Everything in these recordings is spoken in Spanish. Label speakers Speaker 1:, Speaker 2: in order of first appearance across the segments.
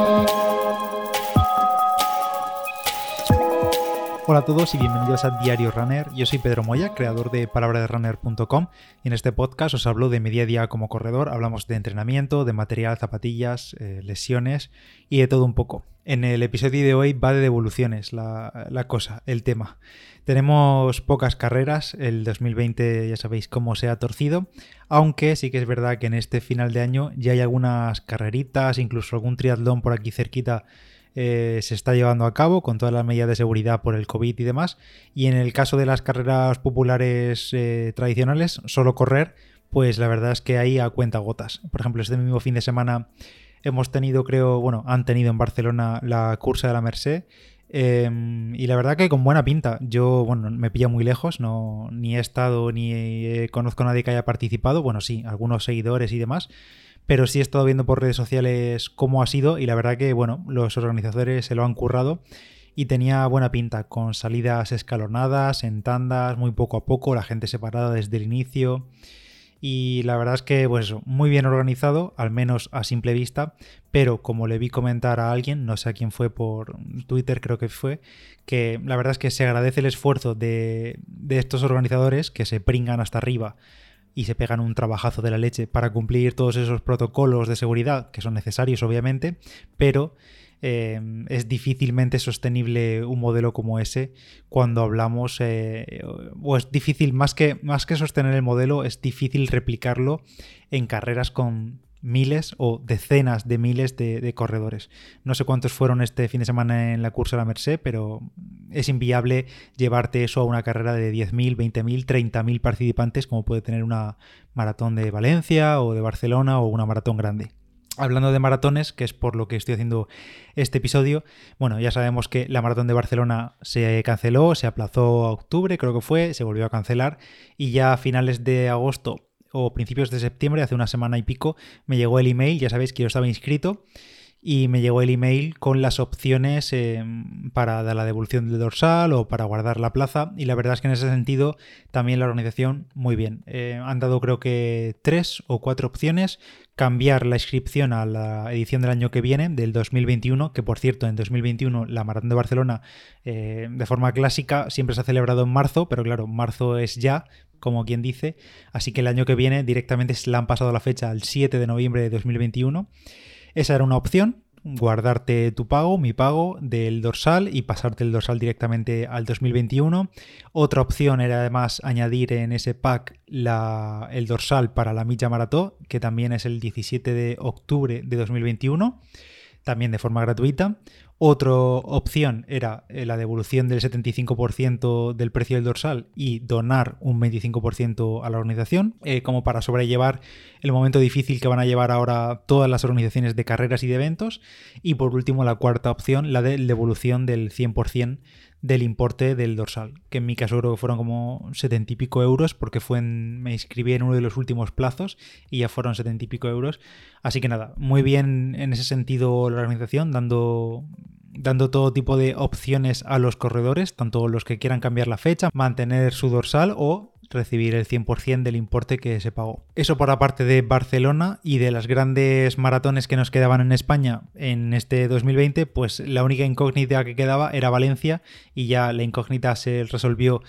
Speaker 1: Música Hola a todos y bienvenidos a Diario Runner. Yo soy Pedro Moya, creador de palabraderunner.com y en este podcast os hablo de mi día como corredor. Hablamos de entrenamiento, de material, zapatillas, eh, lesiones y de todo un poco. En el episodio de hoy va de devoluciones la, la cosa, el tema. Tenemos pocas carreras, el 2020 ya sabéis cómo se ha torcido, aunque sí que es verdad que en este final de año ya hay algunas carreritas, incluso algún triatlón por aquí cerquita eh, se está llevando a cabo con todas las medidas de seguridad por el COVID y demás. Y en el caso de las carreras populares eh, tradicionales, solo correr, pues la verdad es que ahí a cuenta gotas. Por ejemplo, este mismo fin de semana hemos tenido, creo, bueno, han tenido en Barcelona la cursa de la Merced. Em, y la verdad que con buena pinta. Yo, bueno, me pilla muy lejos, no, ni he estado ni conozco a nadie que haya participado. Bueno, sí, algunos seguidores y demás pero sí he estado viendo por redes sociales cómo ha sido y la verdad que, bueno, los organizadores se lo han currado y tenía buena pinta, con salidas escalonadas, en tandas, muy poco a poco, la gente separada desde el inicio. Y la verdad es que, pues muy bien organizado, al menos a simple vista, pero como le vi comentar a alguien, no sé a quién fue por Twitter, creo que fue, que la verdad es que se agradece el esfuerzo de, de estos organizadores que se pringan hasta arriba y se pegan un trabajazo de la leche para cumplir todos esos protocolos de seguridad que son necesarios obviamente, pero eh, es difícilmente sostenible un modelo como ese cuando hablamos, eh, o es difícil, más que, más que sostener el modelo, es difícil replicarlo en carreras con miles o decenas de miles de, corredores. No sé cuántos fueron este fin de semana en la cursa de la Merced, pero es inviable llevarte eso a una carrera de 10.000, 20.000, 30.000 participantes como puede tener una maratón de Valencia o de Barcelona o una maratón grande. Hablando de maratones, que es por lo que estoy haciendo este episodio, bueno, ya sabemos que la maratón de Barcelona se canceló, se aplazó a octubre, creo que fue, se volvió a cancelar y ya a finales de agosto o principios de septiembre, hace una semana y pico, me llegó el email, ya sabéis que yo estaba inscrito, y me llegó el email con las opciones em, para la devolución del dorsal o para guardar la plaza. Y la verdad es que en ese sentido también la organización muy bien. Eh, han dado creo que tres o cuatro opciones. Cambiar la inscripción a la edición del año que viene, del 2021, que por cierto en 2021 la Maratón de Barcelona eh, de forma clásica siempre se ha celebrado en marzo, pero claro, marzo es ya, como quien dice, así que el año que viene directamente se la han pasado la fecha al 7 de noviembre de 2021. Esa era una opción, guardarte tu pago, mi pago del dorsal y pasarte el dorsal directamente al 2021. Otra opción era además añadir en ese pack el dorsal para la milla maratón, que también es el 17 de octubre de 2021 también de forma gratuita. Otra opción era eh, la devolución del 75% del precio del dorsal y donar un 25% a la organización, eh, como para sobrellevar el momento difícil que van a llevar ahora todas las organizaciones de carreras y de eventos. Y por último, la cuarta opción, la de devolución del 100% del importe del dorsal, que en mi caso creo que fueron como setenta y pico euros, porque fue me inscribí en uno de los últimos plazos y ya fueron setenta y pico euros. Así que nada, muy bien en ese sentido la organización, dando dando todo tipo de opciones a los corredores, tanto los que quieran cambiar la fecha, mantener su dorsal o recibir el 100% del importe que se pagó. Eso por la parte de Barcelona y de las grandes maratones que nos quedaban en España en este 2020, pues la única incógnita que quedaba era Valencia y ya la incógnita se resolvió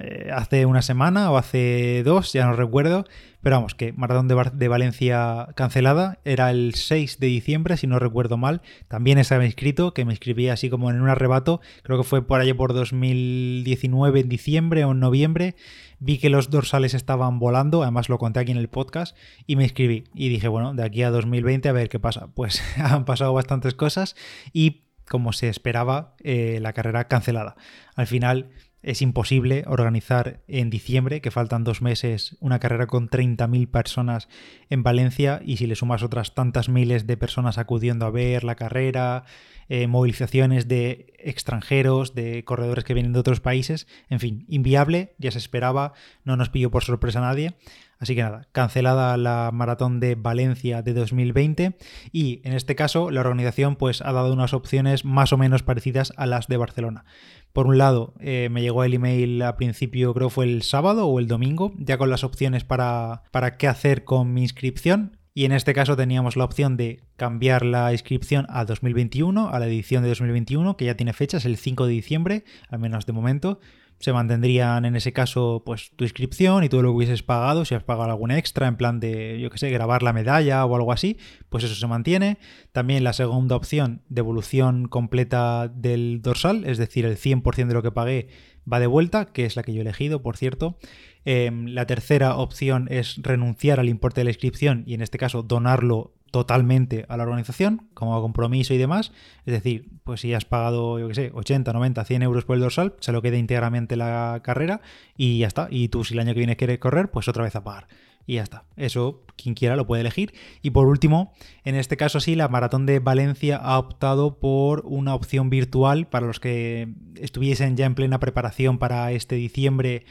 Speaker 1: eh, hace una semana o hace dos, ya no recuerdo, pero vamos, que Maratón de, Valencia cancelada. Era el 6 de diciembre, si no recuerdo mal, también estaba inscrito, que me inscribí así como en un arrebato, creo que fue por allá por 2019, en diciembre o en noviembre, vi que los dorsales estaban volando, además lo conté aquí en el podcast, y me inscribí, y dije, bueno, de aquí a 2020 a ver qué pasa, pues han pasado bastantes cosas y como se esperaba, eh, la carrera cancelada. Al final es imposible organizar en diciembre, que faltan dos meses, una carrera con 30.000 personas en Valencia y si le sumas otras tantas miles de personas acudiendo a ver la carrera, eh, movilizaciones de extranjeros, de corredores que vienen de otros países, en fin, inviable, ya se esperaba, no nos pilló por sorpresa a nadie. Así que nada, cancelada la maratón de Valencia de 2020 y en este caso la organización pues ha dado unas opciones más o menos parecidas a las de Barcelona. Por un lado, eh, me llegó el email a principio, creo fue el sábado o el domingo, ya con las opciones para, para qué hacer con mi inscripción y en este caso teníamos la opción de cambiar la inscripción a 2021, a la edición de 2021, que ya tiene fecha, es el 5 de diciembre, al menos de momento. Se mantendrían en ese caso pues tu inscripción y todo lo que hubieses pagado, si has pagado algún extra en plan de, yo qué sé, grabar la medalla o algo así, pues eso se mantiene. También la segunda opción, devolución completa del dorsal, es decir, el 100% de lo que pagué va de vuelta, que es la que yo he elegido, por cierto. Em, la tercera opción es renunciar al importe de la inscripción y en este caso donarlo totalmente a la organización como compromiso y demás. Es decir, pues si has pagado, yo qué sé, 80, 90, 100 euros por el dorsal, se lo queda íntegramente la carrera y ya está. Y tú si el año que viene quieres correr, pues otra vez a pagar y ya está. Eso quien quiera lo puede elegir. Y por último, en este caso sí, la Maratón de Valencia ha optado por una opción virtual para los que estuviesen ya en plena preparación para este diciembre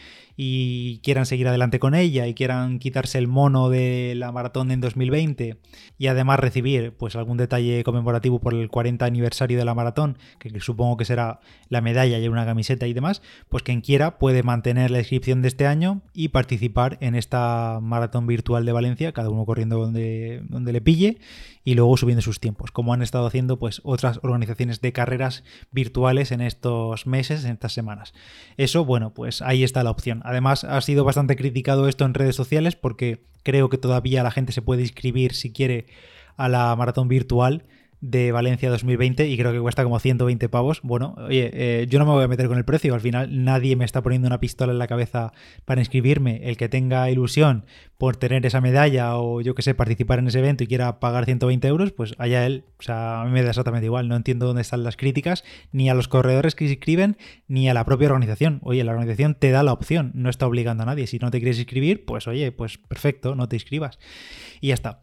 Speaker 1: y quieran seguir adelante con ella y quieran quitarse el mono de la maratón en 2020 y además recibir pues algún detalle conmemorativo por el 40 aniversario de la maratón, que supongo que será la medalla y una camiseta y demás, pues quien quiera puede mantener la inscripción de este año y participar en esta maratón virtual de Valencia, cada uno corriendo donde, donde le pille y luego subiendo sus tiempos, como han estado haciendo pues otras organizaciones de carreras virtuales en estos meses, en estas semanas. Eso, bueno, pues ahí está la opción. Además, ha sido bastante criticado esto en redes sociales porque creo que todavía la gente se puede inscribir si quiere a la maratón virtual de Valencia 2020 y creo que cuesta como 120 pavos. Bueno, oye, eh, yo no me voy a meter con el precio, al final nadie me está poniendo una pistola en la cabeza para inscribirme. El que tenga ilusión por tener esa medalla o yo que sé, participar en ese evento y quiera pagar 120 euros, pues allá él. O sea, a mí me da exactamente igual, no entiendo dónde están las críticas, ni a los corredores que se inscriben, ni a la propia organización. Oye, la organización te da la opción, no está obligando a nadie. Si no te quieres inscribir, pues oye, pues perfecto, no te inscribas. Y ya está.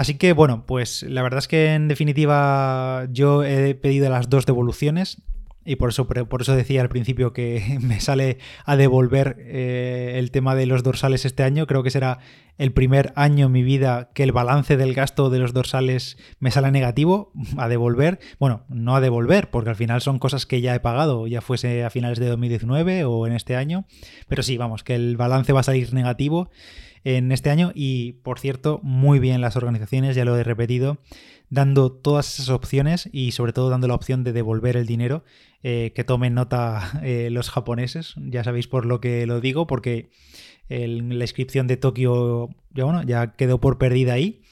Speaker 1: Así que bueno, pues la verdad es que en definitiva yo he pedido las dos devoluciones y por eso, por eso decía al principio que me sale a devolver eh, el tema de los dorsales este año. Creo que será el primer año en mi vida que el balance del gasto de los dorsales me sale negativo a devolver. Bueno, no a devolver, porque al final son cosas que ya he pagado, ya fuese a finales de 2019 o en este año. Pero sí, vamos, que el balance va a salir negativo en este año y, por cierto, muy bien las organizaciones, ya lo he repetido, dando todas esas opciones y sobre todo dando la opción de devolver el dinero, eh, que tomen nota eh, los japoneses, ya sabéis por lo que lo digo, porque la inscripción de Tokio ya, bueno, ya quedó por perdida ahí.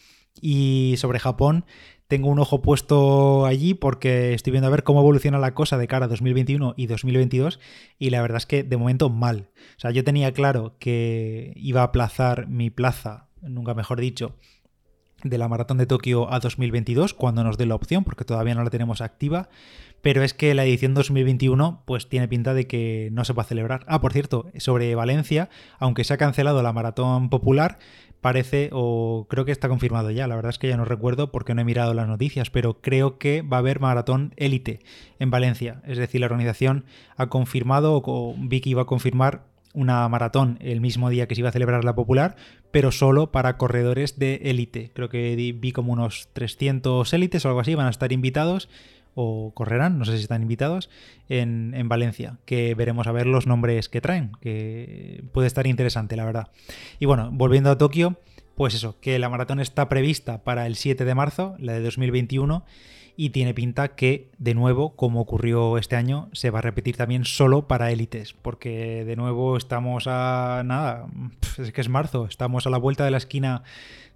Speaker 1: Y sobre Japón, tengo un ojo puesto allí porque estoy viendo a ver cómo evoluciona la cosa de cara a 2021 y 2022 y la verdad es que de momento mal. O sea, yo tenía claro que iba a aplazar mi plaza, nunca mejor dicho, de la maratón de Tokio a 2022 cuando nos dé la opción porque todavía no la tenemos activa pero es que la edición 2021 pues tiene pinta de que no se va a celebrar. Ah, por cierto, sobre Valencia, aunque se ha cancelado la maratón popular, parece o creo que está confirmado ya, la verdad es que ya no recuerdo porque no he mirado las noticias, pero creo que va a haber maratón élite en Valencia, es decir, la organización ha confirmado o Vicky va a confirmar una maratón el mismo día que se iba a celebrar la popular, pero solo para corredores de élite. Creo que vi como unos 300 élites o algo así, van a estar invitados o correrán, no sé si están invitados, en, en, Valencia, que veremos a ver los nombres que traen, que puede estar interesante, la verdad. Y bueno, volviendo a Tokio, pues eso, que la maratón está prevista para el 7 de marzo, la de 2021, y tiene pinta que, de nuevo, como ocurrió este año, se va a repetir también solo para élites, porque de nuevo estamos a nada, es que es marzo, estamos a la vuelta de la esquina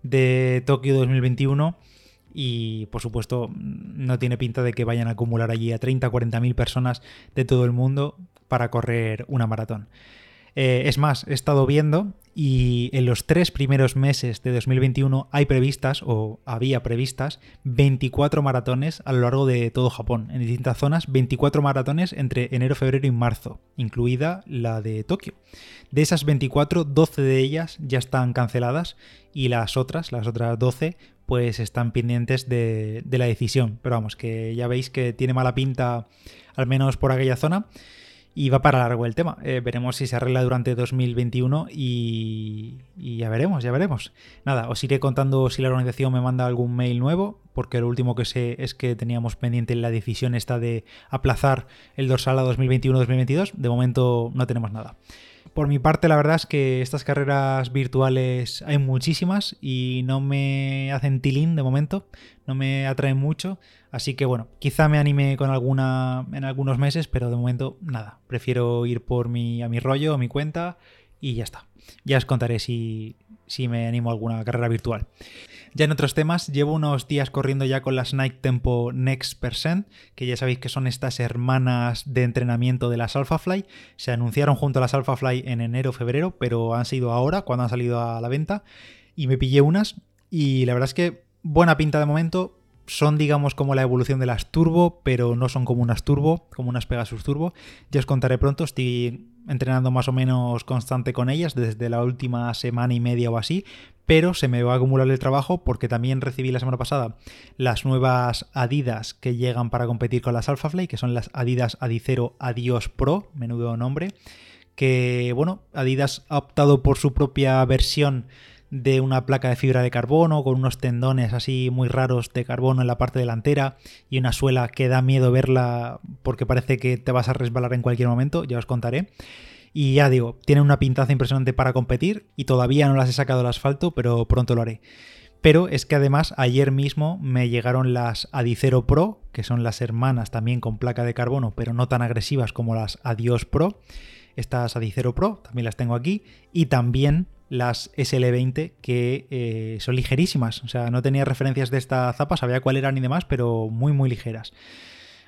Speaker 1: de Tokio 2021 y por supuesto no tiene pinta de que vayan a acumular allí a 30 40 mil personas de todo el mundo para correr una maratón. Eh, es más, he estado viendo y en los tres primeros meses de 2021 hay previstas o había previstas 24 maratones a lo largo de todo Japón, en distintas zonas, 24 maratones entre enero, febrero y marzo, incluida la de Tokio. De esas 24, 12 de ellas ya están canceladas y las otras, las otras 12, pues están pendientes de, la decisión. Pero vamos, que ya veis que tiene mala pinta, al menos por aquella zona. Y va para largo el tema. Eh, veremos si se arregla durante 2021 y, y, ya veremos, ya veremos. Nada, os iré contando si la organización me manda algún mail nuevo, porque lo último que sé es que teníamos pendiente la decisión esta de aplazar el dorsal a 2021-2022. De momento no tenemos nada. Por mi parte, la verdad es que estas carreras virtuales hay muchísimas y no me hacen tilín de momento, no me atraen mucho, así que bueno, quizá me anime con alguna en algunos meses, pero de momento nada, prefiero ir por mi, a mi rollo, a mi cuenta y ya está. Ya os contaré si, si me animo a alguna carrera virtual. Ya en otros temas, llevo unos días corriendo ya con las Nike Tempo Next Percent, que ya sabéis que son estas hermanas de entrenamiento de las AlphaFly. Se anunciaron junto a las AlphaFly en enero, febrero, pero han sido ahora cuando han salido a la venta. Y me pillé unas y la verdad es que buena pinta de momento. Son, digamos, como la evolución de las Turbo, pero no son como unas Turbo, como unas Pegasus Turbo. Ya os contaré pronto, estoy entrenando más o menos constante con ellas desde la última semana y media o así, pero se me va a acumular el trabajo porque también recibí la semana pasada las nuevas Adidas que llegan para competir con las AlphaFly, que son las Adidas Adicero Adios Pro, menudo nombre, que bueno, Adidas ha optado por su propia versión de una placa de fibra de carbono con unos tendones así muy raros de carbono en la parte delantera y una suela que da miedo verla porque parece que te vas a resbalar en cualquier momento, ya os contaré. Y ya digo, tiene una pintaza impresionante para competir y todavía no las he sacado al asfalto, pero pronto lo haré. Pero es que además ayer mismo me llegaron las Adicero Pro, que son las hermanas también con placa de carbono, pero no tan agresivas como las Adios Pro. Estas Adicero Pro también las tengo aquí. Y también las SL20 que eh, son ligerísimas. O sea, no tenía referencias de esta zapa, sabía cuál eran y demás, pero muy, muy ligeras.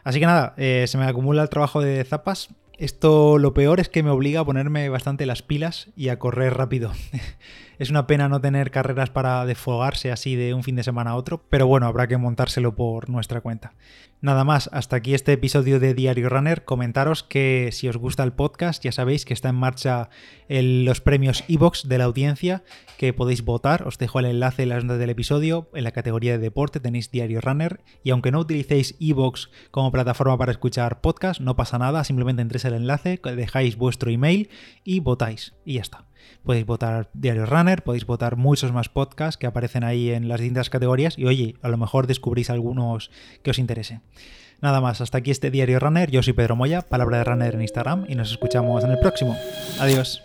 Speaker 1: Así que nada, eh, se me acumula el trabajo de zapas. Esto lo peor es que me obliga a ponerme bastante las pilas y a correr rápido. es una pena no tener carreras para desfogarse así de un fin de semana a otro, pero bueno, habrá que montárselo por nuestra cuenta. Nada más, hasta aquí este episodio de Diario Runner. Comentaros que si os gusta el podcast, ya sabéis que está en marcha los premios Evox de la audiencia, que podéis votar. Os dejo el enlace en las notas del episodio. En la categoría de deporte tenéis Diario Runner. Y aunque no utilicéis Evox como plataforma para escuchar podcast, no pasa nada. Simplemente entréis el enlace, dejáis vuestro email y votáis. Y ya está. Podéis votar Diario Runner, podéis votar muchos más podcasts que aparecen ahí en las distintas categorías y oye, a lo mejor descubrís algunos que os interesen. Nada más, hasta aquí este Diario Runner. Yo soy Pedro Moya, Palabra de Runner en Instagram y nos escuchamos en el próximo. Adiós.